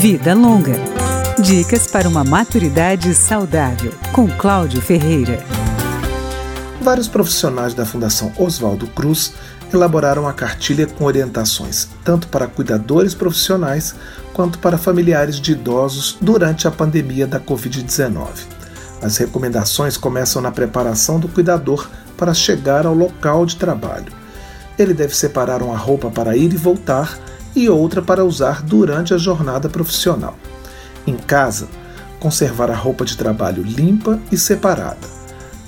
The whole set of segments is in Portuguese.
Vida Longa. Dicas para uma maturidade saudável, com Cláudio Ferreira. Vários profissionais da Fundação Oswaldo Cruz elaboraram a cartilha com orientações tanto para cuidadores profissionais quanto para familiares de idosos durante a pandemia da Covid-19. As recomendações começam na preparação do cuidador para chegar ao local de trabalho. Ele deve separar uma roupa para ir e voltar e outra para usar durante a jornada profissional. Em casa, conservar a roupa de trabalho limpa e separada.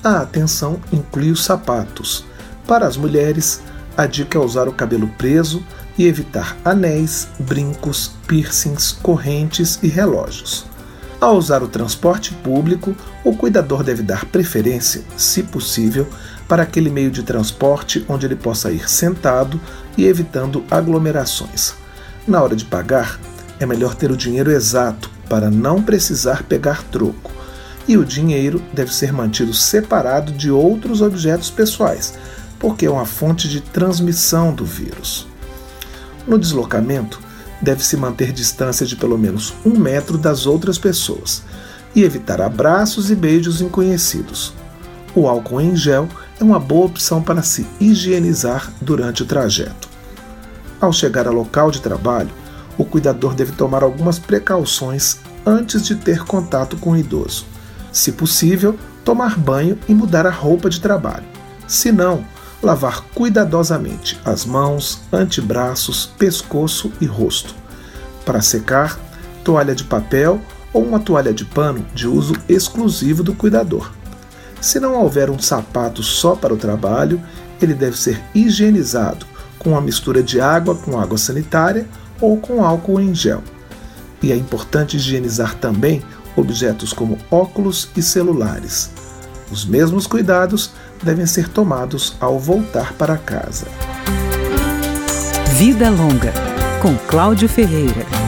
A atenção inclui os sapatos. Para as mulheres, a dica é usar o cabelo preso e evitar anéis, brincos, piercings, correntes e relógios. Ao usar o transporte público, o cuidador deve dar preferência, se possível, para aquele meio de transporte onde ele possa ir sentado e evitando aglomerações. Na hora de pagar, é melhor ter o dinheiro exato para não precisar pegar troco. E o dinheiro deve ser mantido separado de outros objetos pessoais, porque é uma fonte de transmissão do vírus. No deslocamento, deve-se manter distância de pelo menos um metro das outras pessoas e evitar abraços e beijos inconhecidos. O álcool em gel é uma boa opção para se higienizar durante o trajeto. Ao chegar ao local de trabalho, o cuidador deve tomar algumas precauções antes de ter contato com o idoso. Se possível, tomar banho e mudar a roupa de trabalho. Se não, lavar cuidadosamente as mãos, antebraços, pescoço e rosto. Para secar, toalha de papel ou uma toalha de pano de uso exclusivo do cuidador. Se não houver um sapato só para o trabalho, ele deve ser higienizado com uma mistura de água com água sanitária ou com álcool em gel. E é importante higienizar também objetos como óculos e celulares. Os mesmos cuidados devem ser tomados ao voltar para casa. Vida Longa, com Cláudio Ferreira.